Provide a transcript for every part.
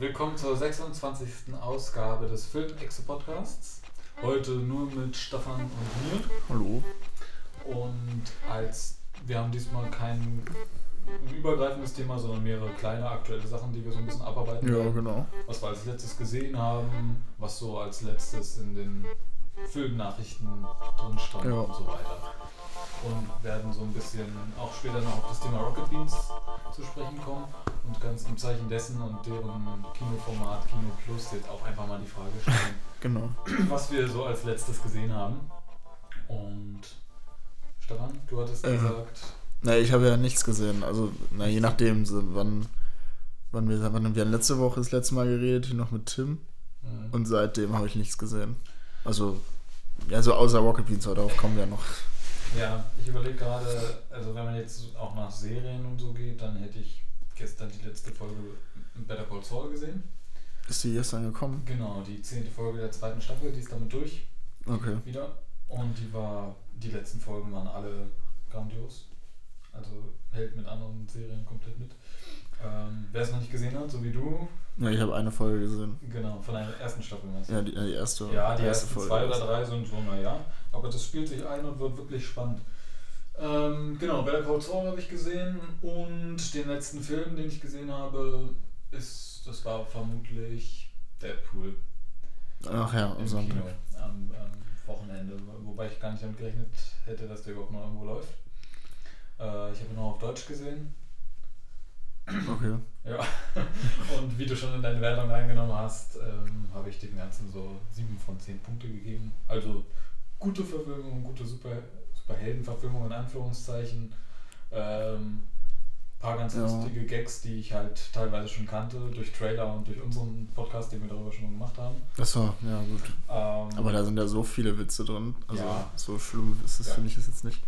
Willkommen zur 26. Ausgabe des Film-Exe Podcasts. Heute nur mit Stefan und mir. Hallo. Und als wir haben diesmal kein übergreifendes Thema, sondern mehrere kleine aktuelle Sachen, die wir so ein bisschen abarbeiten. Ja, werden. genau. Was wir als letztes gesehen haben, was so als letztes in den Filmnachrichten drin stand Ja. und so weiter. Und werden so ein bisschen auch später noch auf das Thema Rocket Beans zu sprechen kommen und ganz im Zeichen dessen und deren Kinoformat Kino Plus jetzt auch einfach mal die Frage stellen, Genau. was wir so als letztes gesehen haben. Und Stefan, du hattest Äh. gesagt, Na, ich habe ja nichts gesehen. Also, na, je nachdem, wann, wann wir, wann haben wir letzte Woche das letzte Mal geredet, noch mit Tim. äh, Und seitdem habe ich nichts gesehen. Also, ja, so außer Rocket Beans, aber darauf kommen wir noch. Ja, ich überlege gerade, also wenn man jetzt auch nach Serien und so geht, dann hätte ich gestern die letzte Folge Better Call Saul gesehen. Ist die gestern gekommen? Genau, die zehnte Folge der zweiten Staffel, die ist damit durch Okay. wieder. Und die war, die letzten Folgen waren alle grandios. Also hält mit anderen Serien komplett mit. Ähm, Wer es noch nicht gesehen hat, so wie du, Ja, ich habe eine Folge gesehen. genau, von der ersten Staffel meinst du? Ja, die, die erste. Ja, die erste ersten zwei oder drei sind so, naja. Aber das spielt sich ein und wird wirklich spannend. Ähm, genau, Better Call Saul habe ich gesehen und den letzten Film, den ich gesehen habe, ist, das war vermutlich Deadpool Ach ja, im Sonntag. Kino am, am Wochenende. Wobei ich gar nicht damit gerechnet hätte, dass der überhaupt noch irgendwo läuft. Äh, ich habe ihn nur auf Deutsch gesehen. Okay. Ja, und wie du schon in deine Wertung reingenommen hast, ähm, habe ich dem Ganzen so 7 von 10 Punkte gegeben. Also gute Verfilmung, gute Super, Superheldenverfilmung in Anführungszeichen. Ähm, paar ganz Ja. lustige Gags, die ich halt teilweise schon kannte, durch Trailer und durch unseren Podcast, den wir darüber schon gemacht haben. Das war, ja, gut. Ähm, Aber da sind ja so viele Witze drin. Also, Ja. so schlimm ist es, Ja. finde ich es jetzt nicht.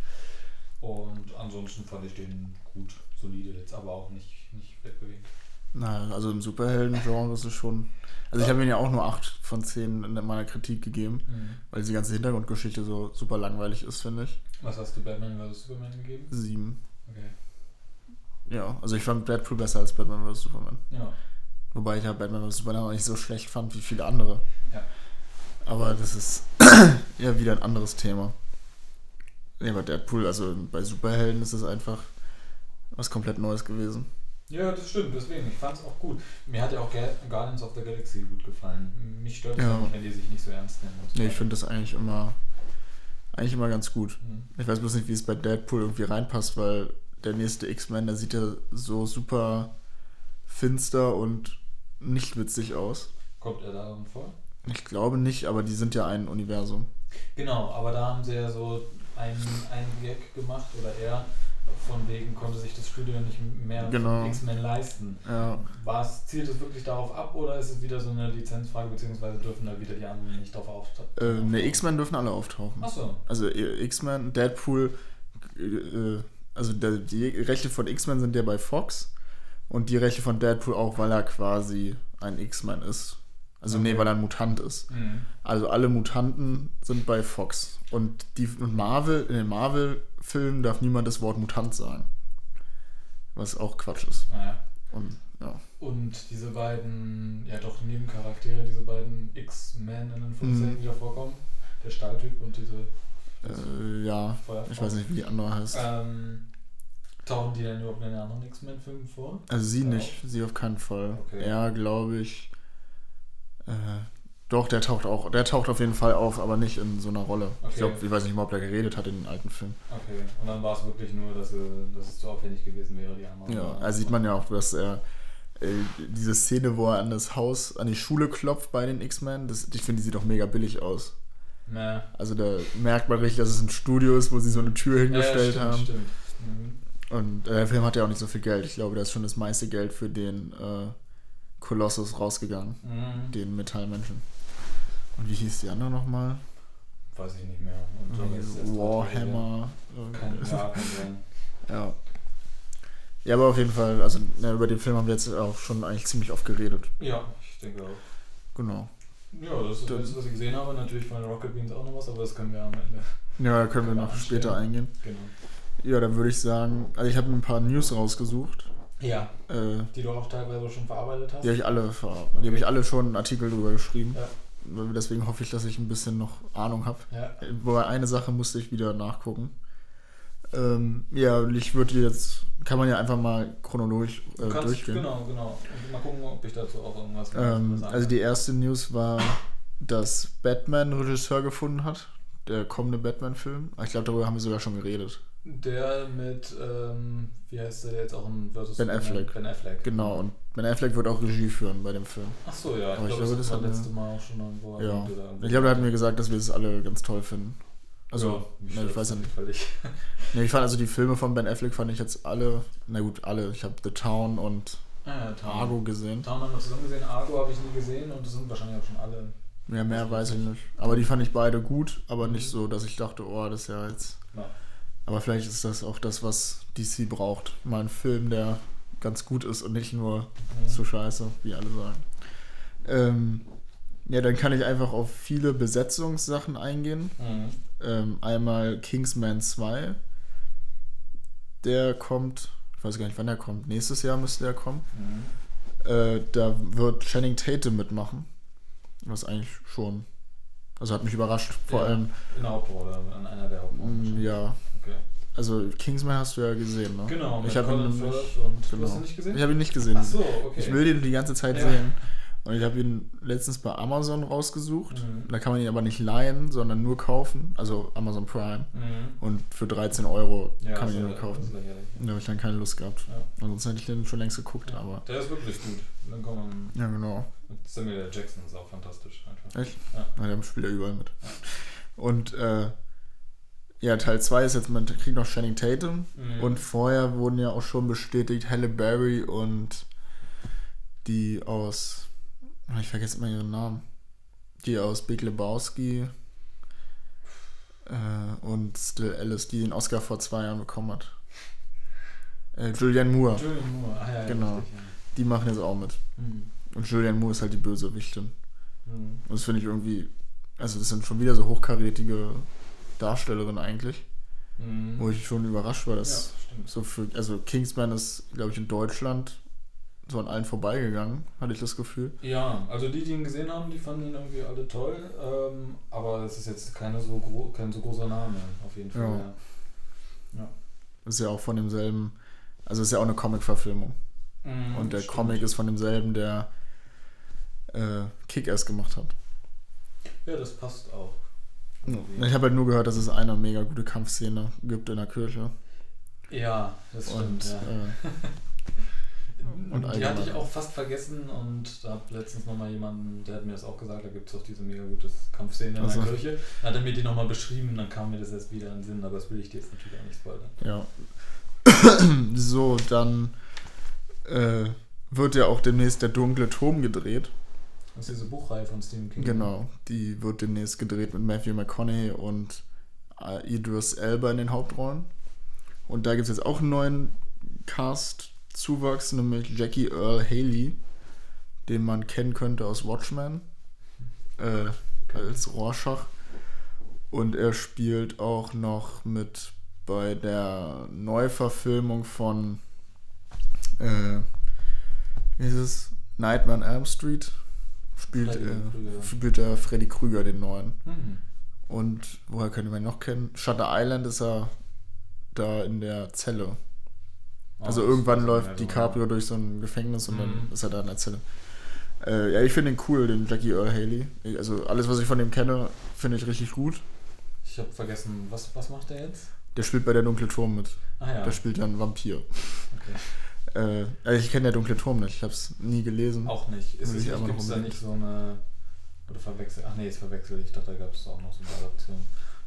und ansonsten fand ich den gut, solide, jetzt aber auch nicht, nicht wegbewegend. Na, also im Superhelden-Genre ist es schon. Also ich habe ihm ja auch nur 8 von 10 in meiner Kritik gegeben, weil diese ganze Hintergrundgeschichte so super langweilig ist, finde ich. Was hast du Batman vs. Superman gegeben? 7. Okay. Ja, also ich fand Deadpool besser als Batman vs. Superman. Ja. Wobei ich ja Batman vs. Superman auch nicht so schlecht fand wie viele andere. Ja. Aber das ist ja wieder ein anderes Thema. Ja, bei Deadpool, also bei Superhelden ist es einfach was komplett Neues gewesen. Ja, das stimmt, deswegen. Ich fand es auch gut. Mir hat ja auch Guardians of the Galaxy gut gefallen. Mich stört es Ja. nicht, wenn die sich nicht so ernst nehmen. so Nee, ich finde das eigentlich immer, eigentlich immer ganz gut. Mhm. Ich weiß bloß nicht, wie es bei Deadpool irgendwie reinpasst, weil der nächste X-Men, der sieht ja so super finster und nicht witzig aus. Kommt er darin vor? Ich glaube nicht, aber die sind ja ein Universum. Genau, aber da haben sie ja so einen, einen Gag gemacht, oder er, von wegen konnte sich das Studio nicht mehr Genau. von X-Men leisten. Ja, War es, zielt es wirklich darauf ab oder ist es wieder so eine Lizenzfrage, beziehungsweise dürfen da wieder die anderen nicht drauf auftauchen? äh, ne, X-Men dürfen alle auftauchen. Achso, Also äh, X-Men, Deadpool, äh, also der, die Rechte von X-Men sind ja bei Fox und die Rechte von Deadpool auch, weil er quasi ein X-Men ist. Also nee, Okay. weil er ein Mutant ist. mhm. Also alle Mutanten sind bei Fox. Und die und Marvel, in den Marvel-Filmen darf niemand das Wort Mutant sagen. Was auch Quatsch ist. naja. Und ja. Und diese beiden, ja doch Nebencharaktere, diese beiden X-Men in den Anführungszeichen, Mhm. die da vorkommen, der Stahltyp und diese Äh, ja, Feuerfrau. ich weiß nicht, wie die andere heißt. Ähm, tauchen die denn überhaupt in den anderen X-Men-Filmen vor? Also sie Ja. nicht, sie auf keinen Fall. Okay. Er, glaube ich. Äh, doch, der taucht auch, der taucht auf jeden Fall auf, aber nicht in so einer Rolle. Okay. Ich glaube, ich weiß nicht mal, ob er geredet hat in den alten Filmen. Okay, und dann war es wirklich nur, dass, äh, dass es zu aufwendig gewesen wäre, die anderen. Ja, da sieht man ja auch, dass er äh, diese Szene, wo er an das Haus, an die Schule klopft bei den X-Men, ich finde, die sieht doch mega billig aus. Na, Also da merkt man richtig, dass es ein Studio ist, wo sie so eine Tür hingestellt ja, stimmt, haben. Stimmt. Mhm. Und äh, der Film hat ja auch nicht so viel Geld. Ich glaube, da ist schon das meiste Geld für den äh, Kolossus rausgegangen. Mhm. Den Metallmenschen. Und wie hieß die andere nochmal? Weiß ich nicht mehr. Warhammer. Ja. Ja. Ja, aber auf jeden Fall, also na, über den Film haben wir jetzt auch schon eigentlich ziemlich oft geredet. Ja, ich denke auch. Genau. Ja, das ist das was ich gesehen habe. Natürlich von Rocket Beans auch noch was, aber das können wir am Ende. Ja, da können wir noch später eingehen. Genau. Ja, dann würde ich sagen, also ich habe ein paar News rausgesucht. Ja, Äh, die du auch teilweise schon verarbeitet hast. die habe ich alle ver- die habe ich alle schon einen Artikel drüber geschrieben. Ja. Deswegen hoffe ich, dass ich ein bisschen noch Ahnung habe. Ja. Wobei eine Sache musste ich wieder nachgucken. Ähm, ja, ich würde jetzt, kann man ja einfach mal chronologisch äh, Du kannst, durchgehen. genau, genau. Und mal gucken, ob ich dazu auch irgendwas Ähm, sagen also die erste News war, dass Batman Regisseur gefunden hat. Der kommende Batman-Film. Ich glaube, darüber haben wir sogar schon geredet. Der mit, ähm, wie heißt der jetzt auch in Versus Ben? Affleck. Ben Affleck. Genau, und Ben Affleck wird auch Regie führen bei dem Film. Ach so, ja. Ich Aber ich glaube, glaube, das das hat letzte Mal auch schon irgendwo. Ja. Ich glaube, er hat mir gesagt, dass wir es alle ganz toll finden. Also, ja, ne, ich weiß ja nicht. Völlig. Ne, ich fand also die Filme von Ben Affleck fand ich jetzt alle, na gut, alle. Ich habe The Town und Ah, ja. Argo gesehen. Town haben wir zusammen gesehen, Argo habe ich nie gesehen und das sind wahrscheinlich auch schon alle. Ja, mehr weiß ich nicht. Aber die fand ich beide gut, aber nicht so, dass ich dachte, oh, das ist ja jetzt. Ja. Aber vielleicht ist das auch das, was DC braucht. Mal ein Film, der ganz gut ist und nicht nur Mhm. so scheiße, wie alle sagen. Ähm, ja, dann kann ich einfach auf viele Besetzungssachen eingehen. Mhm. Ähm, einmal Kingsman 2. Der kommt, ich weiß gar nicht, wann der kommt. Nächstes Jahr müsste der kommen. Mhm. Äh, da wird Channing Tatum mitmachen. Was eigentlich schon. Also hat mich überrascht. Vor Ja. allem, In der Hauptrolle, an einer der Hauptrollen. mh, ja. Okay. Also Kingsman hast du ja gesehen, ne? Genau, ich habe ihn, du genau. hast ihn nicht gesehen? ich hab ihn nicht gesehen. Ach so, okay. Ich will den die ganze Zeit Ja. sehen. Und ich habe ihn letztens bei Amazon rausgesucht. Mhm. Da kann man ihn aber nicht leihen, sondern nur kaufen. Also Amazon Prime. Mhm. Und für 13 Euro Ja, kann man ihn nur kaufen. Da habe ich dann keine Lust gehabt. Ja. Ansonsten hätte ich den schon längst geguckt, Ja. aber. Der ist wirklich gut. Dann kommen Ja, genau. Samuel. Jackson ist auch fantastisch einfach. Echt? Ja. Der spielt ja überall mit. Und äh, ja, Teil 2 ist jetzt, man kriegt noch Channing Tatum. Mhm. Und vorher wurden ja auch schon bestätigt Halle Berry und die aus. ah, Ich vergesse immer ihren Namen. Die aus Big Lebowski äh, und Still Alice, die den Oscar vor zwei Jahren bekommen hat. Äh, Julianne Moore. Julian Moore. Ah, ja, ja, Genau. richtig, ja. Die machen jetzt auch mit. Mhm. Und Julianne Moore ist halt die Bösewichtin. Mhm. Und das finde ich irgendwie. Also, das sind schon wieder so hochkarätige Darstellerinnen eigentlich. Mhm. Wo ich schon überrascht war, ja, dass stimmt. so für. Also, Kingsman ist, glaube ich, in Deutschland so an allen vorbeigegangen, hatte ich das Gefühl. Ja, also die, die ihn gesehen haben, die fanden ihn irgendwie alle toll, ähm, aber es ist jetzt keine so gro kein so großer Name, auf jeden Fall. Ja. Ja. Ist ja auch von demselben. Also, ist ja auch eine Comic-Verfilmung. Mhm, Und der stimmt. Comic ist von demselben, der äh, Kick-Ass gemacht hat. Ja, das passt auch. Ich habe halt nur gehört, dass es eine mega gute Kampfszene gibt in der Kirche. Ja, das stimmt. Und ja. äh, und die hatte ich auch fast vergessen und da hat letztens nochmal jemanden, der hat mir das auch gesagt, da gibt es auch diese mega gute Kampfszene in Ach so. der Kirche. Dann hat er mir die nochmal beschrieben, dann kam mir das jetzt wieder in den Sinn, aber das will ich dir jetzt natürlich auch nicht spoilern. Ja. so, dann äh, wird ja auch demnächst der dunkle Turm gedreht. Das ist diese Buchreihe von Stephen King. Genau, die wird demnächst gedreht mit Matthew McConaughey und äh, Idris Elba in den Hauptrollen. Und da gibt es jetzt auch einen neuen Cast-Zuwachs, nämlich Jackie Earl Haley, den man kennen könnte aus Watchmen, äh, als Rorschach. Und er spielt auch noch mit bei der Neuverfilmung von äh, wie ist es? Nightmare on Elm Street. Spielt, Freddy äh, spielt er Freddy Krüger, den neuen. Mhm. Und woher könnte man ihn noch kennen? Shutter Island ist er da in der Zelle. Also Oh, irgendwann das ist läuft DiCaprio durch so ein Gefängnis und dann Mhm. ist er da in der Zelle. Äh, ja, ich finde ihn cool, den Jackie Earl Haley. Also alles, was ich von dem kenne, finde ich richtig gut. Ich habe vergessen, was, was macht der jetzt? Der spielt bei der Dunkle Turm mit. Ah ja, Der spielt ja einen Vampir. okay. Äh, also ich kenne der Dunkle Turm nicht. Ich habe es nie gelesen. Auch nicht. Ist es aber gibt es da nicht so eine. Oder verwechselt. Ach nee, es verwechselt. Ich dachte, da gab es auch noch so eine Adaption.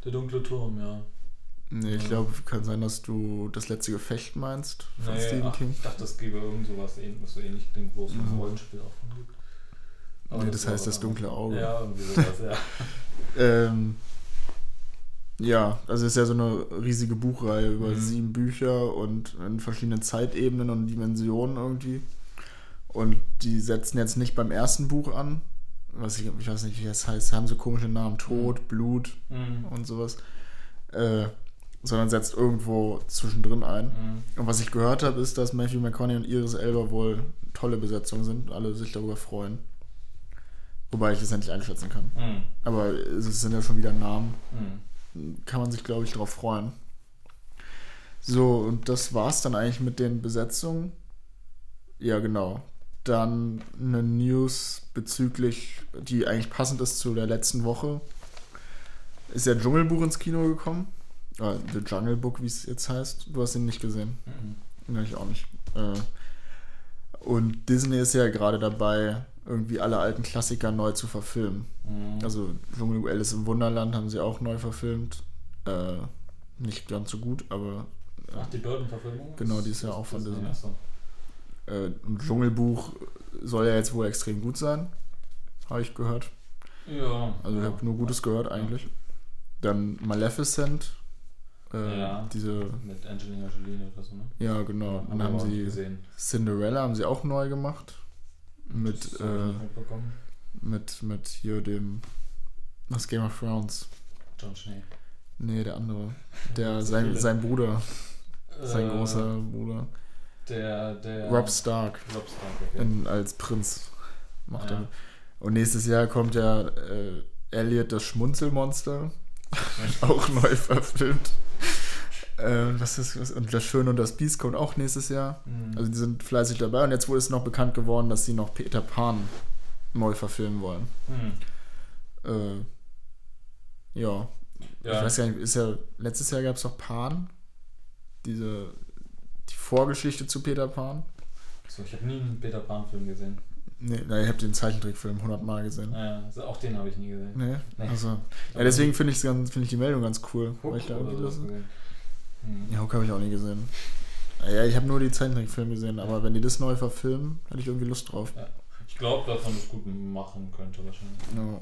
Der dunkle Turm, ja. Nee, ich Ja. glaube, kann sein, dass du das letzte Gefecht meinst von Nee, Stephen ach, King. Ich dachte, es gäbe irgend sowas, was so ähnlich klingt, wo es so ein Mhm. Rollenspiel auch von gibt. Nee, das war heißt das dunkle. Auge. Ja, irgendwie sowas, ja. Ähm, ja, also es ist ja so eine riesige Buchreihe über Mhm. sieben Bücher und in verschiedenen Zeitebenen und Dimensionen irgendwie. Und die setzen jetzt nicht beim ersten Buch an. Was ich, ich weiß nicht, wie das heißt, haben so komische Namen. Tod, Blut Mhm. und sowas. Äh, sondern setzt irgendwo zwischendrin ein. Mhm. Und was ich gehört habe, ist, dass Matthew McConaughey und Iris Elba wohl tolle Besetzungen sind und alle sich darüber freuen. Wobei ich das ja nicht einschätzen kann. Mhm. Aber es sind ja schon wieder Namen. Kann man sich, glaube ich, darauf freuen. So, und das war's dann eigentlich mit den Besetzungen. Ja, genau. Dann eine News bezüglich, die eigentlich passend ist zu der letzten Woche. Ist ja Dschungelbuch ins Kino gekommen. Äh, The Jungle Book, wie es jetzt heißt. Du hast ihn nicht gesehen. Mhm. Ja, ich auch nicht. Äh, und Disney ist ja gerade dabei, irgendwie alle alten Klassiker neu zu verfilmen. Mhm. Also Dschungelbuch Alice im Wunderland haben sie auch neu verfilmt. Äh, nicht ganz so gut, aber Ach, die Burton-Verfilmung? Genau, die ist ja auch von Disney. Achso. äh, ein Dschungelbuch soll ja jetzt wohl extrem gut sein. Habe ich gehört. Ja. Also ich ja. habe nur Gutes gehört eigentlich. Dann Maleficent. Äh, Ja. Diese, Mit Angelina Jolie oder so, ne? ja genau. Haben Dann haben sie gesehen. Cinderella haben sie auch neu gemacht. Mit, äh, mit, mit hier dem, was Game of Thrones. John Schnee. Nee, der andere. Der, sein, sein Bruder, sein Äh, großer Bruder. Der, der. Rob Stark. Rob Stark, okay. in, als Prinz macht Ja. er. Und nächstes Jahr kommt ja äh, Elliot das Schmunzelmonster, auch neu verfilmt. Äh, was ist, und das Schöne und das Biest kommt auch nächstes Jahr. Mhm. Also die sind fleißig dabei und jetzt wurde es noch bekannt geworden, dass sie noch Peter Pan neu verfilmen wollen. Mhm. Äh, ja. ich Ja. weiß gar nicht, ist ja, letztes Jahr gab es doch Pan, diese, die Vorgeschichte zu Peter Pan. So, ich habe nie einen Peter Pan-Film gesehen. Nee, na, ich habe den Zeichentrickfilm 100 Mal gesehen. Ja, also auch den habe ich nie gesehen. Nee, Nee. also. Ja, deswegen finde ich, find ich die Meldung ganz cool. Hook weil ich da irgendwie das. Ja, Hook habe ich auch nie gesehen. Ja, ich habe nur die Zeichentrickfilme gesehen, aber wenn die das neu verfilmen, hätte ich irgendwie Lust drauf. Ich glaube, dass man das gut machen könnte wahrscheinlich. Ja.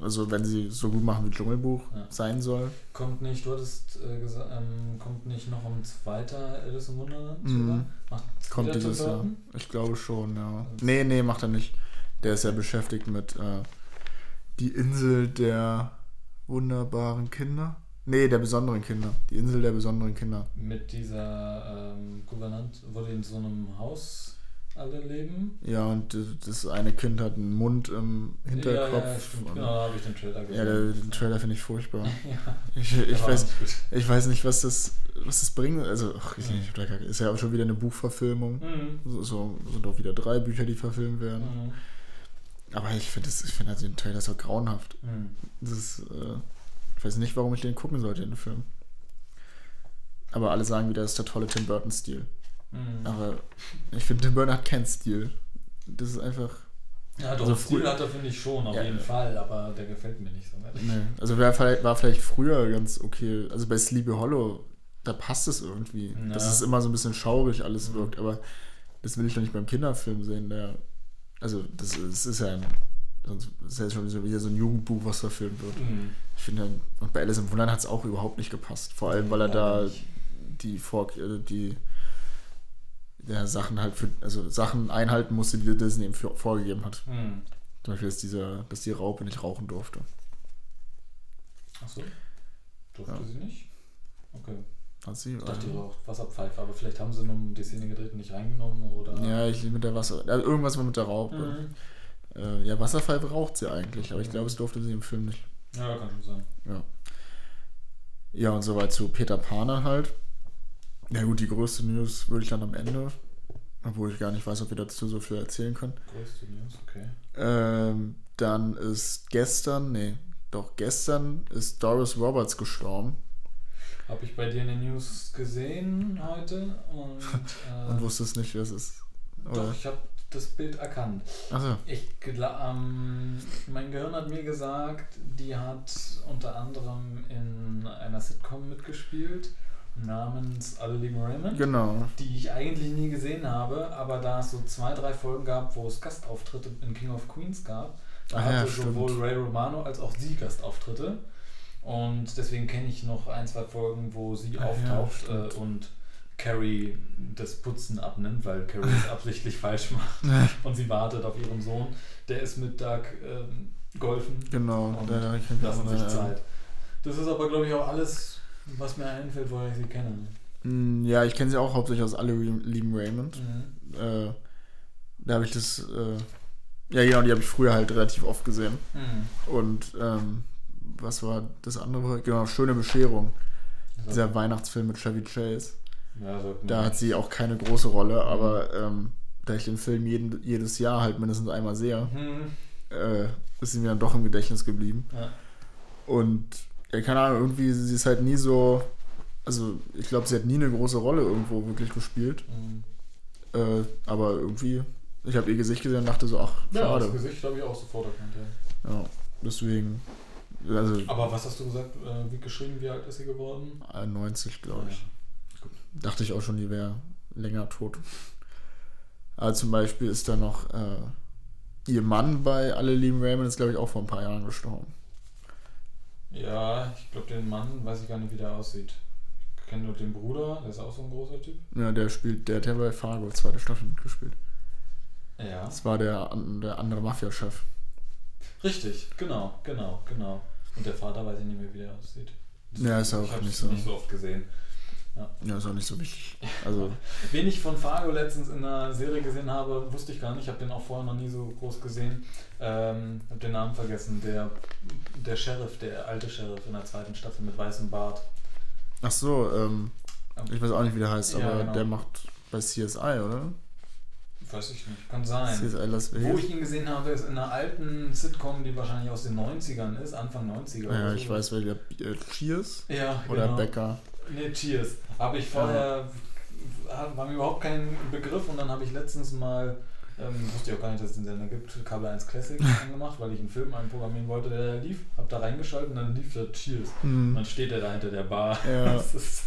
Also wenn sie so gut machen wie Dschungelbuch Ja. sein soll. Kommt nicht, du hattest äh, gesagt, ähm, kommt nicht noch ein zweiter Alice im Wunderland? Mhm. Kommt dieses Jahr. Ich glaube schon, ja. Das- Nee, nee, macht er nicht. Der ist ja beschäftigt mit äh, die Insel der wunderbaren Kinder. Nee, der besonderen Kinder. Die Insel der besonderen Kinder. Mit dieser ähm, Gouvernante, wo die in so einem Haus alle leben. Ja, und das eine Kind hat einen Mund im Hinterkopf. Ja, ja, stimmt. Genau, da habe ich den Trailer gesehen. Ja, der, den Trailer finde ich furchtbar. ja, Ich, ich, weiß, ich weiß nicht, was das, was das bringt. Also, ach, ich, Mhm. ich, da ist ja auch schon wieder eine Buchverfilmung. Mhm. So, so sind auch wieder drei Bücher, die verfilmt werden. Mhm. Aber ich finde das- ich find halt den Trailer so grauenhaft. Mhm. Das ist, äh, ich weiß nicht, warum ich den gucken sollte, den Film. Aber alle sagen wieder, das ist der tolle Tim Burton-Stil. Mhm. Aber ich finde, Tim Burton hat keinen Stil. Das ist einfach. Ja, doch, Also Stil früher- hat er, finde ich schon, auf Ja, jeden ja. Fall, aber der gefällt mir nicht so. Nee. Also war vielleicht, war vielleicht früher ganz okay. Also bei Sleepy Hollow, da passt es irgendwie. Ja. Dass es immer so ein bisschen schaurig alles Mhm. wirkt. Aber das will ich doch nicht beim Kinderfilm sehen. Der, also das, das ist ja ein, sonst ist ja schon wieder so ein Jugendbuch, was verfilmt wird. Mhm. Ich finde, und bei Alice im Wunderland hat es auch überhaupt nicht gepasst. Vor allem, weil er Ja, da nicht. die Vor äh, die der Sachen halt für, also Sachen einhalten musste, die Disney ihm für, vorgegeben hat. Mhm. Zum Beispiel, dass, dieser, dass die Raupe nicht rauchen durfte. Achso. Durfte Ja. sie nicht? Okay. Hat sie? Ich dachte, die raucht Wasserpfeife, aber vielleicht haben sie nur die Szene gedreht und nicht reingenommen oder. Ja, ich mit der Wasser. Also irgendwas war mit der Raupe. Mhm. Äh, ja, Wasserpfeife raucht sie eigentlich, aber ich glaube, es durfte sie im Film nicht. Ja, kann schon sein. Ja. Ja, und soweit zu Peter Paner halt. Ja gut, die größte News würde ich dann am Ende, obwohl ich gar nicht weiß, ob wir dazu so viel erzählen können. Größte News, okay. Ähm, dann ist gestern, nee, doch gestern ist Doris Roberts gestorben Habe ich bei dir in den News gesehen heute und. Äh, und wusstest nicht, wer es ist. Oder? doch, ich habe das Bild erkannt. Achso, Ich ähm, mein Gehirn hat mir gesagt, die hat unter anderem in einer Sitcom mitgespielt namens Alle lieben Raymond, genau. die ich eigentlich nie gesehen habe, aber da es so zwei, drei Folgen gab, wo es Gastauftritte in King of Queens gab, da ja, hatte stimmt. sowohl Ray Romano als auch sie Gastauftritte. Und deswegen kenne ich noch ein, zwei Folgen, wo sie ja, auftaucht stimmt. äh, und Carrie das Putzen abnimmt, weil Carrie es absichtlich falsch macht. Und sie wartet auf ihren Sohn. Der ist mit Doug ähm, golfen. Genau, Und da, Lassen sich. Zeit. Das ist aber, glaube ich, auch alles was mir einfällt, woher ich sie kenne. Hm, Ja, ich kenne sie auch hauptsächlich aus Alle lieben Raymond. Mhm. Äh, da habe ich das. Äh, ja, genau, die habe ich früher halt relativ oft gesehen. Mhm. Und ähm, was war das andere? Genau, Schöne Bescherung. Dieser Weihnachtsfilm mit Chevy Chase. Ja, so, Da hat sie auch keine große Rolle, aber ähm, da ich den Film jeden, jedes Jahr halt mindestens einmal sehe, Mhm. äh, ist sie mir dann doch im Gedächtnis geblieben. Ja. Und ja, keine Ahnung, irgendwie, sie ist halt nie so. Also, ich glaube, sie hat nie eine große Rolle irgendwo wirklich gespielt. Mhm. Äh, aber irgendwie, ich habe ihr Gesicht gesehen und dachte so, ach, Ja, schade. das Gesicht habe ich auch sofort erkannt, ja. Ja, deswegen, also Aber was hast du gesagt, äh, wie geschrieben, wie alt ist sie geworden? 91, glaube ich. Ja. Dachte ich auch schon, die wäre länger tot. Aber zum Beispiel ist da noch äh, ihr Mann bei Alle lieben Raymond, ist glaube ich auch vor ein paar Jahren gestorben. Ja, ich glaube, den Mann weiß ich gar nicht, wie der aussieht. Ich kenne nur den Bruder, der ist auch so ein großer Typ. Ja, der spielt, der hat ja bei Fargo zweite Staffel mitgespielt. Ja. Das war der, der andere Mafia-Chef. Richtig, genau, genau, genau. Und der Vater weiß ich nicht mehr, wie der aussieht. Ja, ist auch ich nicht so. nicht so oft gesehen. Ja, ist auch nicht so wichtig. Also, Wen ich von Fargo letztens in einer Serie gesehen habe, wusste ich gar nicht. Ich habe den auch vorher noch nie so groß gesehen. Ähm, habe den Namen vergessen. Der, der Sheriff, der alte Sheriff in der zweiten Staffel mit weißem Bart. ach so, ähm, ich weiß auch nicht, wie der heißt, Ja, aber genau. der macht bei CSI, oder? Weiß ich nicht, kann sein. CSI Las Wo Vegas. ich ihn gesehen habe, ist in einer alten Sitcom, die wahrscheinlich aus den 90ern ist, Anfang 90er. Ja, oder ich so. weiß, welcher äh, Cheers Ja, oder genau. Becker. Nee, Cheers. Habe ich vorher, war mir überhaupt kein Begriff und dann habe ich letztens mal, ähm, wusste ich auch gar nicht, dass es den Sender gibt, Kabel 1 Classic angemacht, weil ich einen Film einprogrammieren wollte, der da lief. Hab da reingeschaltet und dann lief da Cheers. Und Hm. dann steht er da hinter der Bar. Ja. Ist,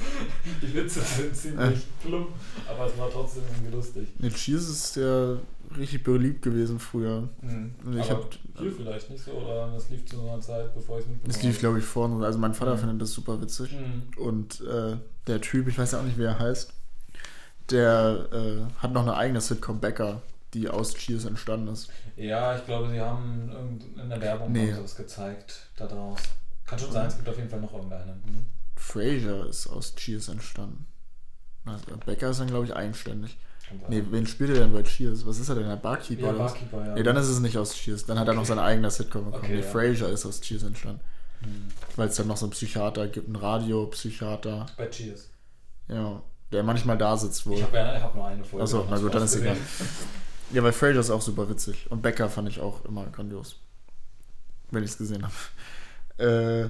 die Witze sind ziemlich plump, aber es war trotzdem irgendwie lustig. Nee, Cheers ist ja richtig beliebt gewesen früher. Mhm. Ich aber hab- hier vielleicht nicht so, oder das lief zu einer Zeit, bevor ich es mitbekommen Das lief, glaube ich, vorne. Also mein Vater Mhm. findet das super witzig. Mhm. Und äh, der Typ, ich weiß ja auch nicht, wie er heißt, der äh, hat noch eine eigene Sitcom Becker, die aus Cheers entstanden ist. Ja, ich glaube, sie haben in der Werbung Nee. haben sie was gezeigt da draus. Kann schon sein, es gibt auf jeden Fall noch irgendeine. Mhm. Frasier ist aus Cheers entstanden. Also, Becker ist dann, glaube ich, eigenständig. Sein. Nee, wen spielt er denn bei Cheers? Was ist er denn? Der Barkeeper ja, oder was? Barkeeper, ja. Nee, dann ist es nicht aus Cheers. Dann hat er noch seine eigene Sitcom bekommen. Okay, nee, ja. Frasier ist aus Cheers entstanden. Mhm. Weil es dann noch so einen Psychiater gibt, einen Radiopsychiater. Bei Cheers. Ja, der manchmal da sitzt wohl. Ich habe ja, hab nur eine Folge. Achso, na gut, dann ist ausgesehen. egal. Ja, weil Frasier ist auch super witzig. Und Becker fand ich auch immer grandios. Wenn ich es gesehen habe. Äh,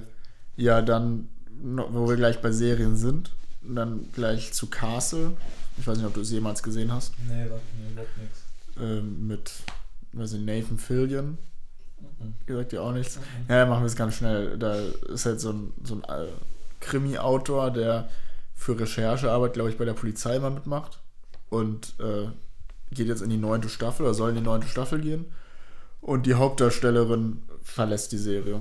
ja, dann, wo wir gleich bei Serien sind, dann gleich zu Castle. Ich weiß nicht, ob du es jemals gesehen hast. Nee, sagt mir überhaupt nichts. Ähm, mit, weiß nicht, Nathan Fillion. Mhm. Gesagt dir auch nichts. Mhm. Ja, machen wir es ganz schnell. Da ist halt so ein, so ein äh, Krimi-Autor, der für Recherchearbeit, glaube ich, bei der Polizei mal mitmacht. Und äh, geht jetzt in die neunte Staffel oder soll in die neunte Staffel gehen. Und die Hauptdarstellerin verlässt die Serie.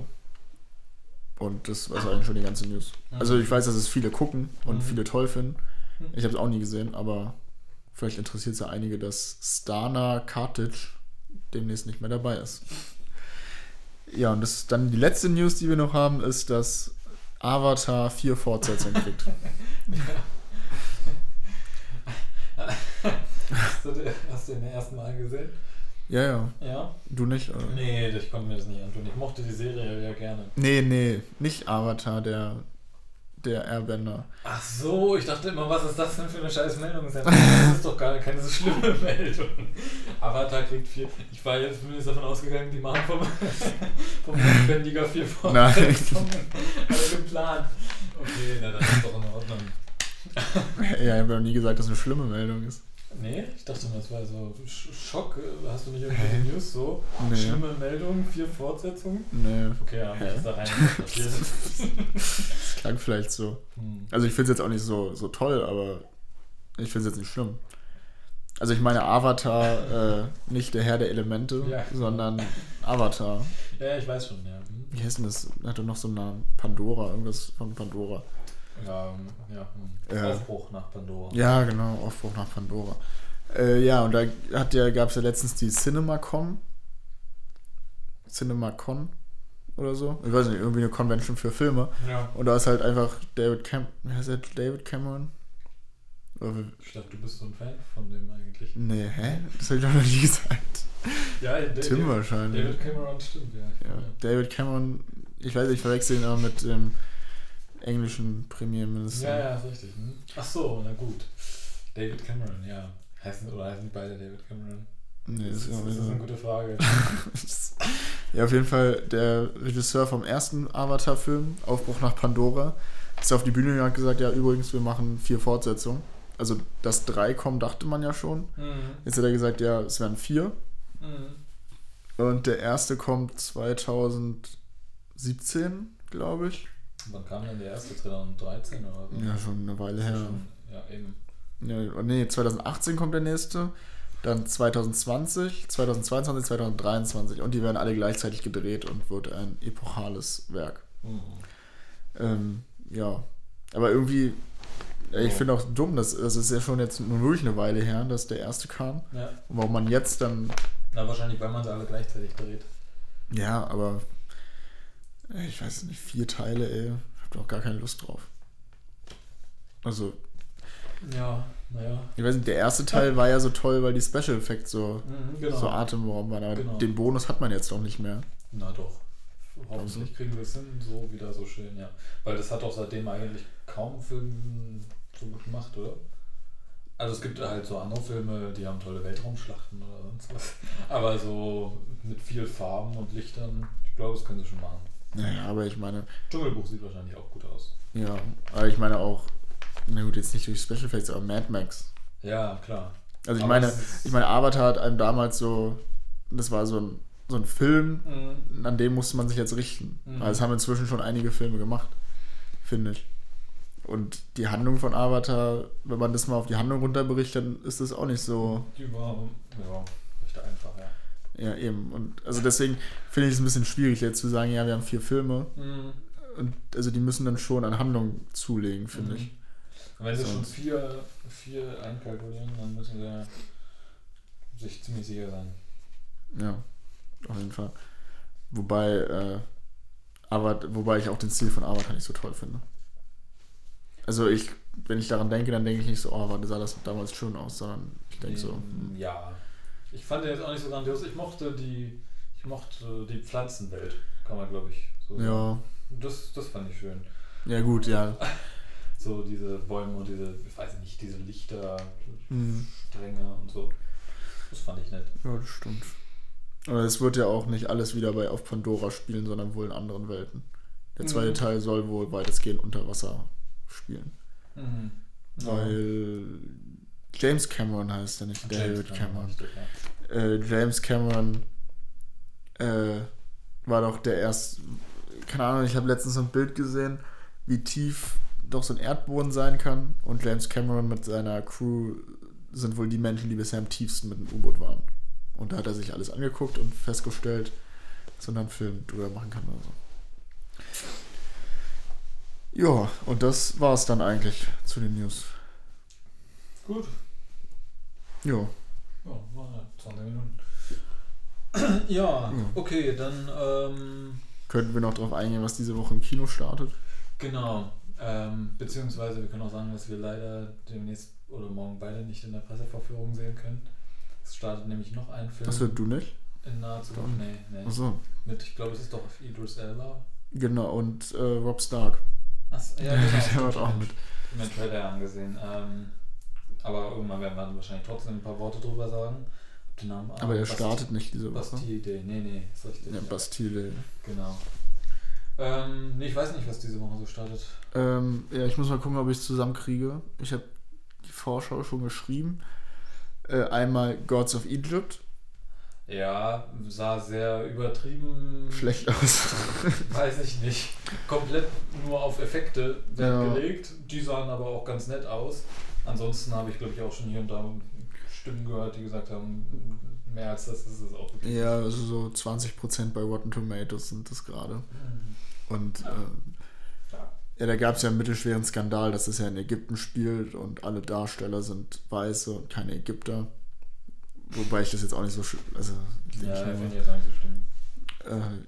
Und das war eigentlich schon die ganze News. Also ich weiß, dass es viele gucken und Mhm. viele toll finden. Ich habe es auch nie gesehen, aber vielleicht interessiert es ja einige, dass Stana Kartic demnächst nicht mehr dabei ist. Ja, und das dann die letzte News, die wir noch haben, ist, dass Avatar vier Fortsetzungen kriegt. Hast du, den- hast du den ersten Mal gesehen? ja, ja. Ja? Du nicht? Oder? Nee, ich konnte mir das nicht antun. Ich mochte die Serie ja gerne. Nee, nee, nicht Avatar, der, der Airbender. Ach so, ich dachte immer, was ist das denn für eine scheiß Meldung? Das ist doch gar keine so schlimme Meldung. Avatar kriegt vier. Ich war jetzt zumindest davon ausgegangen, die machen vom, vom Notwendiger vier Nein. Fortsetzungen. Alle geplant. Okay, na, das ist doch in Ordnung. Ja, ich habe noch nie gesagt, dass es eine schlimme Meldung ist. Nee, ich dachte mal, das war so Sch- Schock. Hast du nicht irgendwelche News so? Nee. Schlimme Meldung, vier Fortsetzungen? Nee, Okay, ja, ist da rein. das klang vielleicht so. Hm. Also ich finde es jetzt auch nicht so, so toll, aber ich finde es jetzt nicht schlimm. Also ich meine Avatar, äh, nicht der Herr der Elemente, Ja. sondern Avatar. Ja, ich weiß schon, ja. Hm. Wie heißt denn das? Hat doch noch so einen Namen. Pandora, irgendwas von Pandora. Ja, ähm, ja. hm. Ja. Aufbruch nach Pandora. Ja, genau, Aufbruch nach Pandora. Äh, ja, und da hat ja, gab es ja letztens die CinemaCon. CinemaCon. oder so. Ich weiß nicht, irgendwie eine Convention für Filme. Ja. Und da ist halt einfach David Cam wie heißt der? David Cameron? Ich dachte, du bist so ein Fan von dem eigentlich. Nee, hä? Das habe ich doch noch nie gesagt. Ja, David, Tim wahrscheinlich. David Cameron stimmt, ja. Ja, David Cameron, ich weiß, ich verwechsel ihn aber mit dem englischen Premierminister. Ja, ja, ist richtig. Hm? Ach so, na gut. David Cameron, ja. Heißen, oder heißen die beide David Cameron? Nee, Das, ist, das ist eine gute Frage. ja, auf jeden Fall der Regisseur vom ersten Avatar-Film, Aufbruch nach Pandora, ist auf die Bühne gegangen und hat gesagt, ja, übrigens, wir machen vier Fortsetzungen. Also, dass drei kommen, dachte man ja schon. Mhm. Jetzt hat er gesagt, ja, es werden vier. Mhm. Und der erste kommt 2017, glaube ich. Wann kam denn der erste? 2013 oder so? Ja, schon eine Weile her. schon- Ja, eben. Ja, nee, 2018 kommt der nächste, dann 2020, 2022, 2023 und die werden alle gleichzeitig gedreht und wird ein epochales Werk. Mhm. Ähm, ja, aber irgendwie, ich Ja. finde auch dumm, dass das ist ja schon jetzt nur wirklich eine Weile her, dass der erste kam. Ja. Und warum man jetzt dann, Na, wahrscheinlich, weil man sie alle gleichzeitig dreht. ja, aber ich weiß nicht, vier Teile, ey, ich hab da auch gar keine Lust drauf. Also, Ja, naja. ich weiß nicht, der erste Teil war ja so toll, weil die Special Effects so Mhm, genau. so atemberaubend waren. Aber Genau. den Bonus hat man jetzt doch nicht mehr. Na doch. Hoffentlich kriegen wir es hin, so wieder so schön, ja. Weil das hat doch seitdem eigentlich kaum Film so gut gemacht, oder? Also es gibt halt so andere Filme, die haben tolle Weltraumschlachten oder sonst was. Aber so mit viel Farben und Lichtern, ich glaube, das können sie schon machen. Naja, aber ich meine, Dschungelbuch sieht wahrscheinlich auch gut aus. ja, aber ich meine auch, na gut, jetzt nicht durch Special Effects, aber Mad Max. Ja, klar. Also ich Aber meine, ich meine, Avatar hat einem damals so, das war so ein, so ein Film, Mhm. an dem musste man sich jetzt richten. Mhm. Weil es haben inzwischen schon einige Filme gemacht, finde ich. Und die Handlung von Avatar, wenn man das mal auf die Handlung runterbricht, dann ist das auch nicht so, Die war ja, recht einfach, ja. Ja eben. Und also deswegen finde ich es ein bisschen schwierig jetzt zu sagen, ja, wir haben vier Filme. Mhm. Und also die müssen dann schon an Handlung zulegen, finde Mhm. ich. Und wenn sie So. schon vier, vier einkalkulieren, dann müssen sie sich ziemlich sicher sein. Ja, auf jeden Fall. Wobei, äh, aber, wobei ich auch den Stil von Avatar nicht so toll finde. Also ich, wenn ich daran denke, dann denke ich nicht so, oh, warte, sah das damals schön aus, sondern ich denke so, Ähm, hm, Ja. Ich fand den jetzt auch nicht so grandios. Ich mochte die, ich mochte die Pflanzenwelt, kann man glaube ich so sagen. ja, Das, das fand ich schön. ja gut, ja. So diese Bäume und diese, ich weiß nicht, diese Lichter, Hm, Stränge und so. Das fand ich nett. ja, das stimmt. Aber es wird ja auch nicht alles wieder bei auf Pandora spielen, sondern wohl in anderen Welten. Der zweite Mhm. Teil soll wohl weitestgehend unter Wasser spielen. Mhm. Weil James Cameron heißt er nicht, David Cameron. ja. äh, James Cameron äh, war doch der erste, keine Ahnung, ich habe letztens so ein Bild gesehen, wie tief doch so ein Erdboden sein kann. Und James Cameron mit seiner Crew sind wohl die Menschen, die bisher am tiefsten mit dem U-Boot waren. Und da hat er sich alles angeguckt und festgestellt, dass man dann einen Film drüber machen kann oder so. Ja, und das war's dann eigentlich zu den News. Gut. Ja, Ja, ja 20 Minuten. ja, okay, dann ähm, könnten wir noch drauf eingehen, was diese Woche im Kino startet. genau. Ähm, beziehungsweise wir können auch sagen, dass wir leider demnächst oder morgen beide nicht in der Pressevorführung sehen können. Es startet nämlich noch ein Film Das wird du nicht? in naher Zukunft. Nee, nee. Achso. Mit, ich glaube, es ist doch Idris Elba. Genau, und äh, Rob Stark. Achso, ja, Der genau. wird stimmt, auch mit. Ich habe mir den Trailer angesehen. Ähm, aber irgendwann werden wir wahrscheinlich trotzdem ein paar Worte drüber sagen. Namen Aber Basti- startet nicht diese Woche. Bastille. Nee, nee, ist richtig. Ja, Bastille. Genau. Ähm, nee, ich weiß nicht, was diese Woche so startet. Ähm, ja, ich muss mal gucken, ob ich es zusammenkriege. Ich habe die Vorschau schon geschrieben. Äh, einmal Gods of Egypt. Ja, sah sehr übertrieben. Schlecht aus. Weiß ich nicht. Komplett nur auf Effekte Ja. gelegt. Die sahen aber auch ganz nett aus. Ansonsten habe ich, glaube ich, auch schon hier und da Stimmen gehört, die gesagt haben, mehr als das ist es auch wirklich. ja, also so 20% bei Rotten Tomatoes sind das gerade. Mhm. Und Ja. äh, Ja. ja, da gab es ja einen mittelschweren Skandal, dass es ja in Ägypten spielt und alle Darsteller sind Weiße und keine Ägypter. Wobei ich das jetzt auch nicht so. Also, Ja, finde ich jetzt auch nicht so schlimm.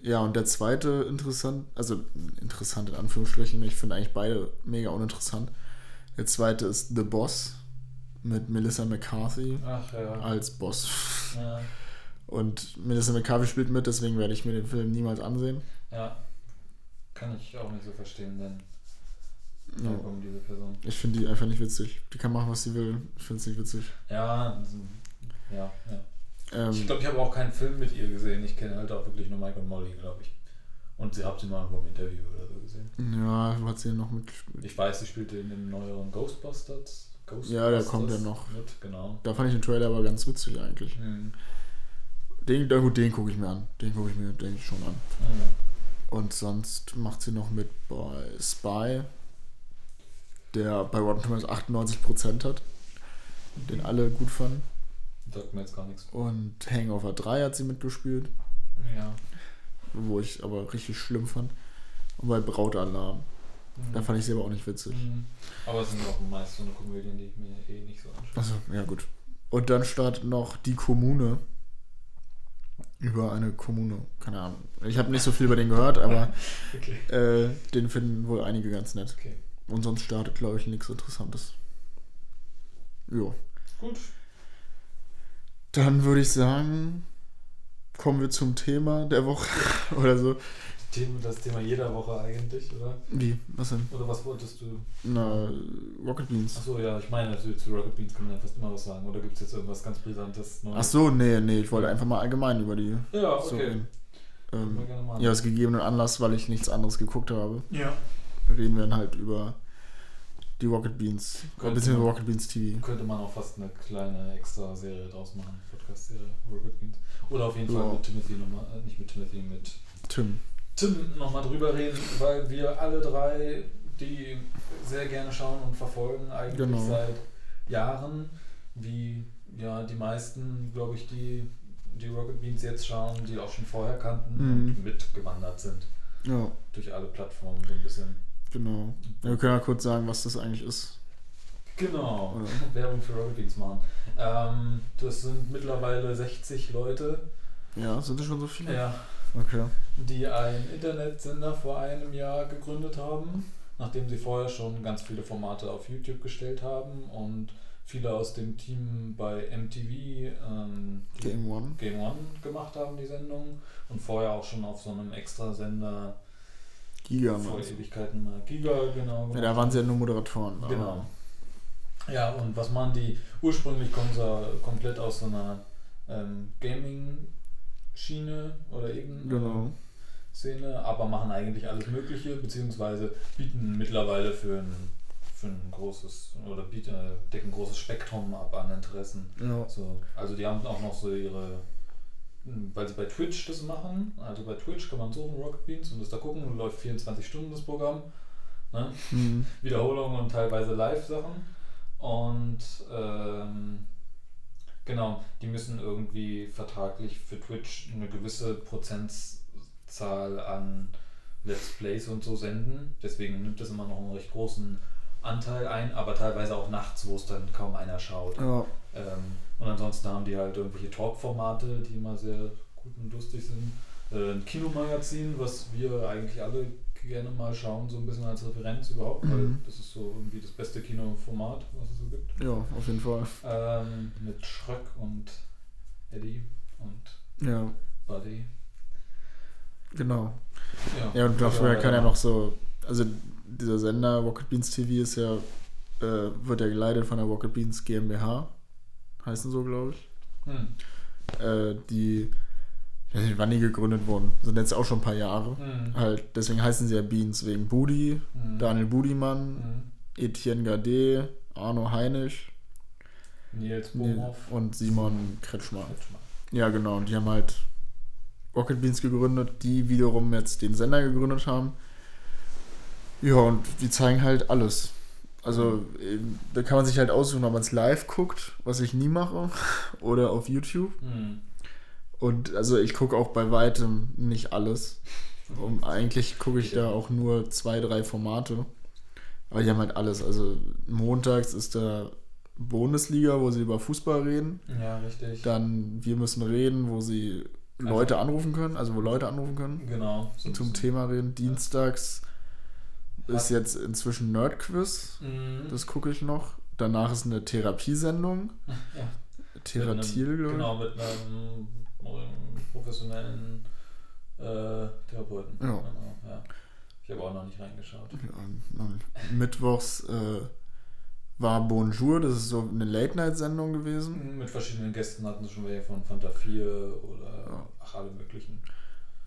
Äh, ja, und der zweite interessant, also interessant in Anführungsstrichen, ich finde eigentlich beide mega uninteressant. Der zweite ist The Boss mit Melissa McCarthy Ach ja. als Boss. Ja, Und Melissa McCarthy spielt mit, deswegen werde ich mir den Film niemals ansehen. ja. Kann ich auch nicht so verstehen, denn Ja. warum diese Person. Ich finde die einfach nicht witzig. Die kann machen, was sie will. Ich finde es nicht witzig. Ja, ja, ja. Ähm, Ich glaube, ich habe auch keinen Film mit ihr gesehen. Ich kenne halt auch wirklich nur Mike und Molly, glaube ich. Und sie habt sie mal irgendwo im Interview oder so gesehen. ja, hat sie noch mitgespielt? Ich weiß, sie spielte in dem neueren Ghostbusters. Ghostbusters Ja, der kommt ja noch. Mit, genau. Da fand ich den Trailer aber ganz witzig eigentlich. Mhm. Den, na gut, den gucke ich mir an. Den gucke ich mir, denke ich, schon an. Mhm. Und sonst macht sie noch mit bei Spy, der bei Rotten Tomatoes 98% hat, den alle gut fanden. Sagt mir jetzt gar nichts. Und Hangover 3 hat sie mitgespielt, Ja. wo ich aber richtig schlimm fand. Und bei Brautalarm, Mhm. da fand ich sie aber auch nicht witzig. Mhm. Aber es sind auch meist so eine Komödien, die ich mir eh nicht so anschaue. Achso, ja gut. Und dann startet noch Die Kommune. Über eine Kommune. Keine Ahnung. Ich habe nicht so viel über den gehört, aber Okay. äh, den finden wohl einige ganz nett. Okay. Und sonst startet, glaube ich, nichts Interessantes. Jo. Gut. Dann würde ich sagen, kommen wir zum Thema der Woche oder so. Thema- Das Thema jeder Woche eigentlich, oder? Wie? Was denn? Oder was wolltest du? Na, Rocket Beans. Achso, ja, ich meine, zu, zu Rocket Beans kann man ja fast immer was sagen. Oder gibt es jetzt irgendwas ganz Brisantes? Neues? Ach so, nee, nee, ich wollte einfach mal allgemein über die Ja, so okay. reden. Können wir Ähm, ja, aus gegebenen Anlass, weil ich nichts anderes geguckt habe, ja. reden wir dann halt über die Rocket Beans. Könnte man. Rocket Beans TV. Könnte man auch fast eine kleine extra Serie draus machen, Podcast-Serie, Rocket Beans. Oder auf jeden Ja. Fall mit Timothy nochmal, äh, nicht mit Timothy, mit Tim. Tim nochmal drüber reden, weil wir alle drei die sehr gerne schauen und verfolgen, eigentlich Genau. seit Jahren, wie ja die meisten, glaube ich, die die Rocket Beans jetzt schauen, die auch schon vorher kannten Mhm. und mitgewandert sind Ja, durch alle Plattformen so ein bisschen. Genau. Ja, wir können ja kurz sagen, was das eigentlich ist. Genau, Oder? Werbung für Rocket Beans machen. Ähm, das sind mittlerweile 60 Leute, Ja, sind das schon so viele? ja, Okay. die einen Internetsender vor einem Jahr gegründet haben, nachdem sie vorher schon ganz viele Formate auf YouTube gestellt haben und viele aus dem Team bei MTV ähm, Game One. Game One gemacht haben, die Sendung, und vorher auch schon auf so einem Extrasender Giga, vor? Ewigkeiten mal Giga, genau. Ja, gemacht da waren sie ja nur Moderatoren. aber- Genau. Ja, und was machen die? Ursprünglich kommen sie komplett aus so einer ähm, Gaming-Schiene oder eben Genau. Szene, aber machen eigentlich alles Mögliche, beziehungsweise bieten mittlerweile für ein, für ein großes oder bieten, decken ein großes Spektrum ab an Interessen. Ja. So, also die haben auch noch so ihre, weil sie bei Twitch das machen, also bei Twitch kann man suchen Rocket Beans und das da gucken und läuft 24 Stunden das Programm. Ne? Mhm. Wiederholungen und teilweise Live-Sachen. Und ähm, genau, die müssen irgendwie vertraglich für Twitch eine gewisse Prozentzahl an Let's Plays und so senden. Deswegen nimmt das immer noch einen recht großen Anteil ein, aber teilweise auch nachts, wo es dann kaum einer schaut. Ja. Ähm, und ansonsten haben die halt irgendwelche Talk-Formate, die immer sehr gut und lustig sind. Äh, ein Kinomagazin, was wir eigentlich alle gerne mal schauen, so ein bisschen als Referenz überhaupt, weil Mhm. das ist so irgendwie das beste Kinoformat, was es so gibt. ja, auf jeden Fall. Ähm, mit Schröck und Eddie und Ja, Buddy. genau. Ja, und Ja, dafür kann ja noch so, also dieser Sender Rocket Beans TV ist ja, äh, wird ja geleitet von der Rocket Beans GmbH, heißen so, glaube ich. Hm. Äh, die, ich weiß nicht, wann die gegründet wurden, sind jetzt auch schon ein paar Jahre. Hm. Halt, deswegen heißen sie ja Beans wegen Budi, Hm. Daniel Budimann, Hm. Etienne Gade, Arno Heinisch Nils nee, Bohmhoff. und Simon Kretschmann. Kretschmann. Ja, genau. Und die haben halt Rocket Beans gegründet, die wiederum jetzt den Sender gegründet haben. Ja, und die zeigen halt alles. Also, eben, da kann man sich halt aussuchen, ob man es live guckt, was ich nie mache, oder auf YouTube. Hm. Und also, ich gucke auch bei weitem nicht alles. Und eigentlich gucke ich da auch nur zwei, drei Formate. Aber die haben halt alles. Also, montags ist da Bundesliga, wo sie über Fußball reden. Ja, richtig. Dann Wir müssen reden, wo sie Leute anrufen können, also wo Leute anrufen können. Genau. So zum. Thema reden. Dienstags ist jetzt inzwischen Nerdquiz. Mhm. Das gucke ich noch. Danach ist eine Therapiesendung. Ja. Theratil, glaube ich. Genau, mit einem ähm, professionellen äh, Therapeuten. Ja. Genau, ja. Ich habe auch noch nicht reingeschaut. Ja, Mittwochs äh, war Bonjour, das ist so eine Late-Night-Sendung gewesen. Mit verschiedenen Gästen hatten sie schon welche von Fanta 4 oder Ja. ach, alle möglichen.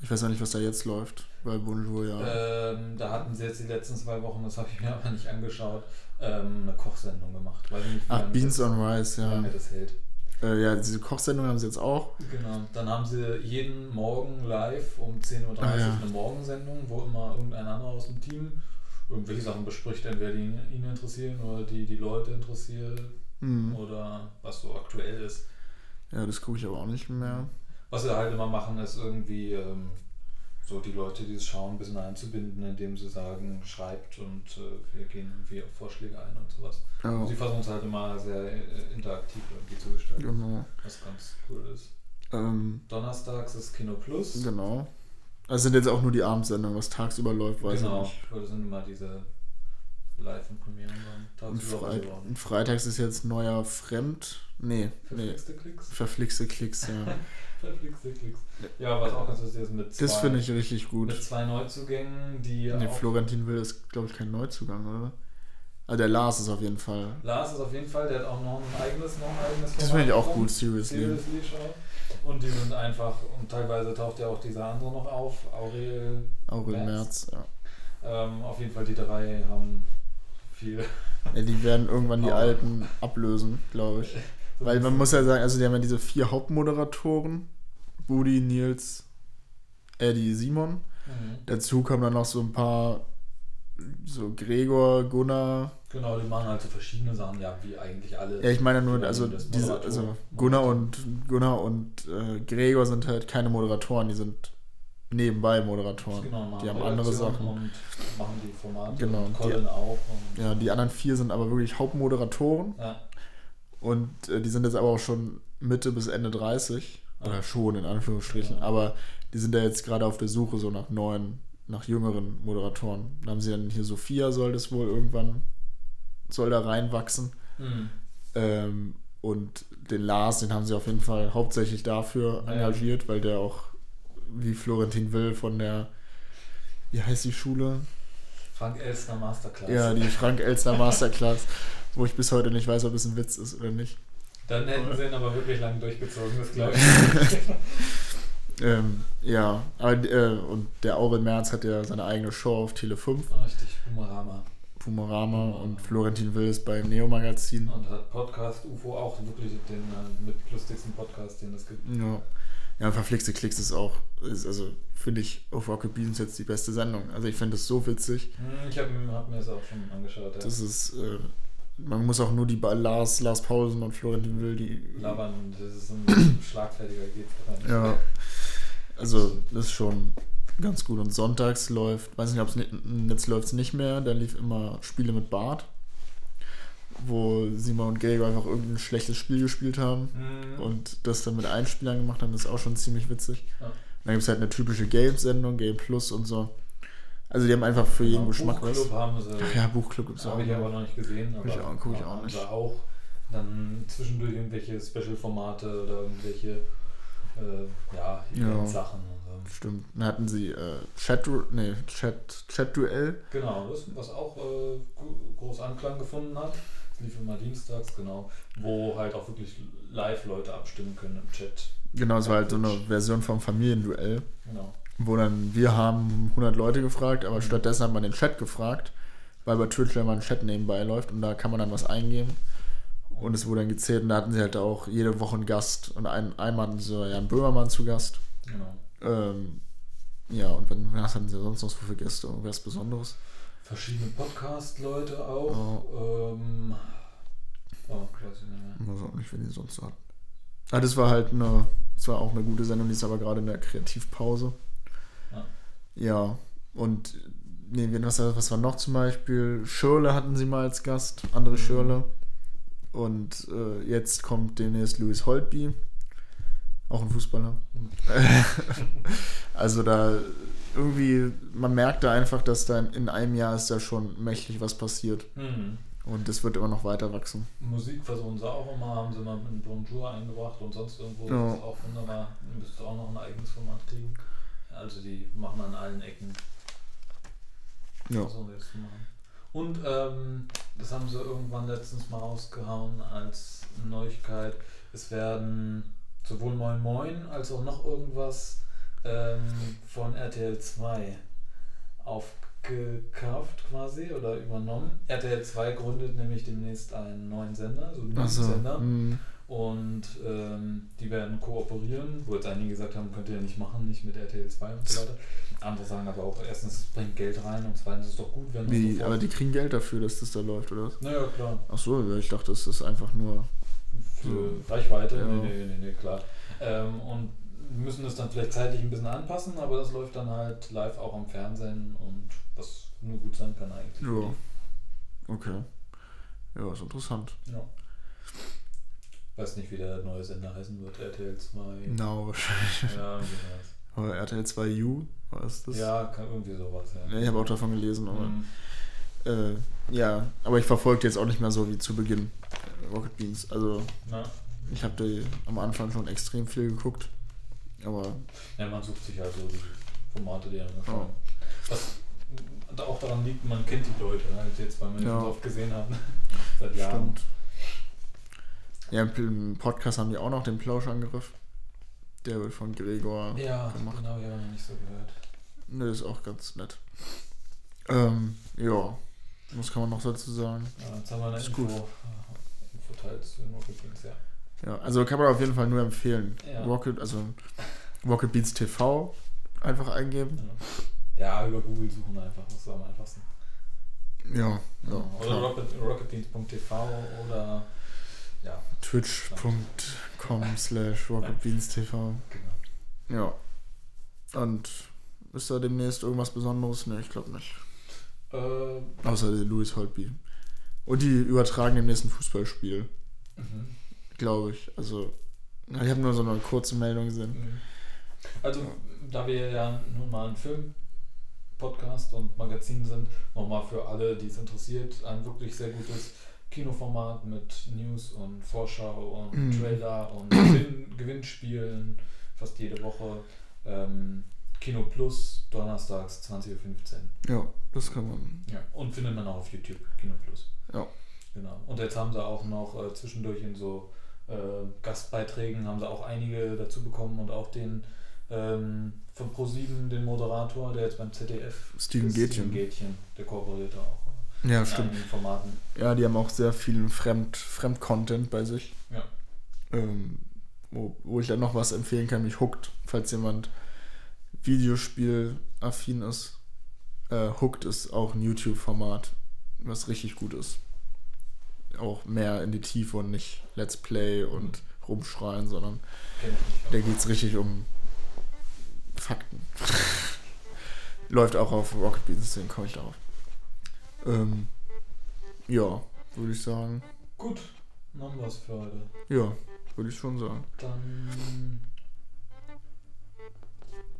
Ich weiß auch nicht, was da jetzt läuft, weil Bonjour ja. Ähm, da hatten sie jetzt die letzten zwei Wochen, das habe ich mir aber nicht angeschaut, ähm, eine Kochsendung gemacht. Weiß nicht, wie Ach, Beans das, on Rice, wie ja. lange das hält. Äh, ja, diese Kochsendung haben sie jetzt auch. Genau. Dann haben sie jeden Morgen live um 10.30 Uhr Ah, ja. eine Morgensendung, wo immer irgendein anderer aus dem Team irgendwelche Sachen bespricht, entweder die ihn, interessieren oder die die Leute interessieren Hm. oder was so aktuell ist. Ja, das gucke ich aber auch nicht mehr. Was sie halt immer machen, ist irgendwie ähm, so die Leute, die es schauen, ein bisschen einzubinden, indem sie sagen, schreibt und äh, wir gehen irgendwie auf Vorschläge ein und sowas. Und sie versuchen es halt immer sehr äh, interaktiv irgendwie zu gestalten, genau. was ganz cool ist. Ähm, Donnerstags ist Kino Plus. genau. Also sind jetzt auch nur die Abendsendungen, was tagsüber läuft, weiß genau, ich nicht. weil das sind immer diese Live- und Premieren dann Und, Freit und freitags ist jetzt neuer Fremd. Nee, nee. Verflixte Klicks. Verflixte Klicks, ja. Ja, was auch ganz lustig ist mit zwei, Das finde ich richtig gut. mit zwei Neuzugängen, die Nee, Florentin Will ist, glaube ich, kein Neuzugang, oder? Also der Lars ist auf jeden Fall. Lars ist auf jeden Fall, der hat auch noch ein eigenes, noch ein eigenes Das finde ich auch gut, seriously. Seriously Show. Und die sind einfach, und teilweise taucht ja auch dieser andere noch auf, Aurel. Aurel Merz. Merz, ja. Ähm, auf jeden Fall die drei haben viel. ja. Die werden irgendwann die Alten ablösen, glaube ich. Weil man muss ja sagen, also die haben ja diese vier Hauptmoderatoren. Budi, Nils, Eddie, Simon. Mhm. Dazu kommen dann noch so ein paar, so Gregor, Gunnar. Genau, die machen halt so verschiedene Sachen, ja, wie eigentlich alle. Ja, ich meine nur, Die also diese, also Gunnar und Gunnar und äh, Gregor sind halt keine Moderatoren, die sind nebenbei Moderatoren. Genau, die haben andere Sachen. Und machen die Formate. Genau, Und die- Colin auch. Und, Ja, die anderen vier sind aber wirklich Hauptmoderatoren ja. Und äh, die sind jetzt aber auch schon Mitte bis Ende 30. Oder schon in Anführungsstrichen. Ja. Aber die sind ja jetzt gerade auf der Suche so nach neuen, nach jüngeren Moderatoren. Dann haben sie dann hier Sophia, soll das wohl irgendwann, soll da reinwachsen. Mhm. Ähm, und den Lars, den haben sie auf jeden Fall hauptsächlich dafür Ja. engagiert, weil der auch, wie Florentin Will von der, wie heißt die Schule? Frank Elstner Masterclass. Ja, die Frank Elstner Masterclass, wo ich bis heute nicht weiß, ob es ein Witz ist oder nicht. Dann hätten sie ihn aber wirklich lang durchgezogen, das glaube ich. Ähm, ja, aber äh, und der Aurel Merz hat ja seine eigene Show auf Tele 5, Ah, Richtig, Boomerama. Pumarama und Florentin Will ist bei Neo Magazin. Und hat Podcast UFO auch wirklich den äh, mit lustigsten Podcast, den es gibt. Ja. Ja, verflixte Klicks ist auch, ist, also finde ich auf Rocket Beans jetzt die beste Sendung. Also ich finde es so witzig. Hm, Ich habe hab mir das auch schon angeschaut. Ja. Das ist, äh, man muss auch nur die Lars, Lars Pausen und Florentin Will, die. Labern, das ist ein schlagfertiger geht's. Ja. Also, das ist schon ganz gut. Und sonntags läuft, weiß nicht, ob es jetzt läuft es nicht mehr, da lief immer Spiele mit Bart, wo Simon und Gregor einfach irgendein schlechtes Spiel gespielt haben Hm, und das dann mit Einspielern gemacht haben, das ist auch schon ziemlich witzig. Ja. Dann gibt es halt eine typische Games-Sendung, Game Plus und so. Also die haben einfach für jeden genau, Geschmack was. Buchclub haben sie. Ach ja, Buchclub gibt es auch. habe ich aber noch. nicht gesehen. Guck ich aber auch- guck ich auch nicht. sie auch dann zwischendurch irgendwelche Special-Formate oder irgendwelche äh, ja, Ja. So. Stimmt. Dann hatten sie äh, Chat, nee, Chat, Chat-Duell. Genau, das, was auch äh, groß Anklang gefunden hat. Das lief immer dienstags, genau. Wo halt auch wirklich live Leute abstimmen können im Chat. Genau, es war halt so eine. Version vom Familienduell. Genau. Wo dann wir haben 100 Leute gefragt, aber stattdessen hat man den Chat gefragt, weil bei Twitch ja immer ein Chat nebenbei läuft und da kann man dann was eingeben und es wurde dann gezählt und da hatten sie halt auch jede Woche einen Gast und ein, einmal hatten sie Jan Böhmermann zu Gast. genau. Ähm, ja, und wenn, was hatten sie sonst noch so für Gäste? Irgendwas Besonderes? Verschiedene Podcast-Leute auch. Ähm, oh, ich nicht mehr. Ich weiß auch nicht, wen die sonst so hatten. Ah, das war halt eine, das war auch eine gute Sendung, die ist aber gerade in der Kreativpause. Ja. Und nee, was, was war noch zum Beispiel? Schirle hatten sie mal als Gast, andere Mhm. Schirle. Und äh, jetzt kommt demnächst Louis Holtby. Auch ein Fußballer. also da irgendwie, man merkt da einfach, dass da in einem Jahr ist da schon mächtig was passiert. Mhm. Und das wird immer noch weiter wachsen. Musik versuchen sie auch immer, haben sie mal mit Bonjour eingebracht und sonst irgendwo. Ja. Das ist auch wunderbar. Müsste auch noch ein eigenes Format kriegen. Also die machen an allen Ecken. Ja. Sie jetzt zu machen. Und ähm, das haben sie irgendwann letztens mal rausgehauen als Neuigkeit. Es werden sowohl Moin Moin als auch noch irgendwas ähm, von RTL 2 aufgekauft quasi oder übernommen. RTL 2 gründet nämlich demnächst einen neuen Sender, so einen neuen Achso. Sender. mm, Und ähm, die werden kooperieren, wo jetzt einige gesagt haben, könnt ihr ja nicht machen, nicht mit RTL 2 und so weiter. Andere sagen aber auch, erstens, es bringt Geld rein und zweitens ist es doch gut, wenn Wie, sofort- aber die kriegen Geld dafür, dass das da läuft, oder? Naja, klar. Ach so, ich dachte, das ist einfach nur. Für Reichweite, Ja. nee, nee, nee, nee, klar. Ähm, und müssen es dann vielleicht zeitlich ein bisschen anpassen, aber das läuft dann halt live auch am Fernsehen und was nur gut sein kann eigentlich. Ja. Okay. Ja, ist interessant. ja. Weiß nicht, wie der neue Sender heißen wird, RTL 2. Now wahrscheinlich. Ja. Aber RTL 2 U, was ist das? ja, kann irgendwie sowas, ja. Ja, ich habe auch davon gelesen, aber. Mhm. Äh, ja, aber ich verfolge jetzt auch nicht mehr so wie zu Beginn äh, Rocket Beans. Also Na, ich habe am Anfang schon extrem viel geguckt. Aber ja, man sucht sich halt so die Formate, die einem gefallen. Ja. Was auch daran liegt, man kennt die Leute halt jetzt, weil man die Ja. so oft gesehen hat. Seit Jahren. stimmt. Ja, im Podcast haben die auch noch den Plauschangriff. Der wird von Gregor Ja, gemacht. genau, ja, noch nicht so gehört. Ne, ist auch ganz nett. Ähm, ja. Was kann man noch dazu sagen? Ja, jetzt haben wir eine Ist Info, gut. äh, zu den Rocket Beans, ja. Ja, also kann man auf jeden Fall nur empfehlen. Ja. Rocket, also Rocket Beats TV einfach eingeben. Ja, über Google suchen einfach, das ist am einfachsten. Ja, ja. oder rocketbeans.tv oder ja, Twitch.com slash rocketbeanstv. genau. Ja. Und ist da demnächst irgendwas Besonderes? Ne, ich glaube nicht. Äh, Außer der Louis Holtby. Und die übertragen demnächst ein Fußballspiel, mhm. glaube ich. Also, ich habe nur so eine kurze Meldung gesehen. Mhm. Also, da wir ja nun mal ein Film-Podcast und Magazin sind, nochmal für alle, die es interessiert, ein wirklich sehr gutes Kinoformat mit News und Vorschau und Mhm. Trailer und Gewinn Gewinnspielen fast jede Woche. Ähm, Kino Plus, donnerstags 20.15 Uhr. Ja, das kann man. Ja. Und findet man auch auf YouTube, Kino Plus. Ja. Genau. Und jetzt haben sie auch noch äh, zwischendurch in so äh, Gastbeiträgen haben sie auch einige dazu bekommen und auch den ähm, von Pro7, den Moderator, der jetzt beim ZDF Steven Gätchen. Steven Gätchen, der kooperiert da auch Ja, stimmt. Formaten. Ja, die haben auch sehr viel Fremd, Fremd-Content bei sich. Ja. Ähm, wo, wo ich dann noch was empfehlen kann, mich Hooked, falls jemand Videospiel-affin ist. Äh, Hooked ist auch ein YouTube-Format, was richtig gut ist. Auch mehr in die Tiefe und nicht Let's Play und rumschreien, sondern da geht es richtig um Fakten. Läuft auch auf Rocket Beans, deswegen komme ich darauf. Ähm, ja, würde ich sagen. Gut, dann haben wir es für heute. Ja, würde ich schon sagen. Dann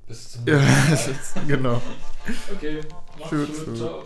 bis zum nächsten Mal. genau. Okay, mach's Tschüss. gut. Ciao.